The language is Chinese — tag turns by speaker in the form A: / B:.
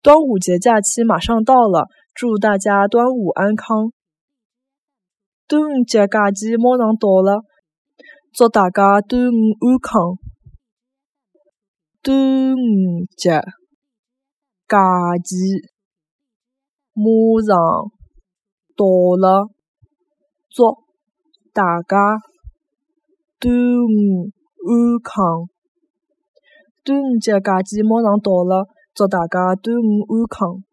A: 端午节假期马上到了，祝大家端午安康。
B: 端午节假期马上到了，祝大家端午安康。
A: 端午节假期马上到了，祝大家端午安康。
B: 端午节假期马上到了。祝大家端午安康。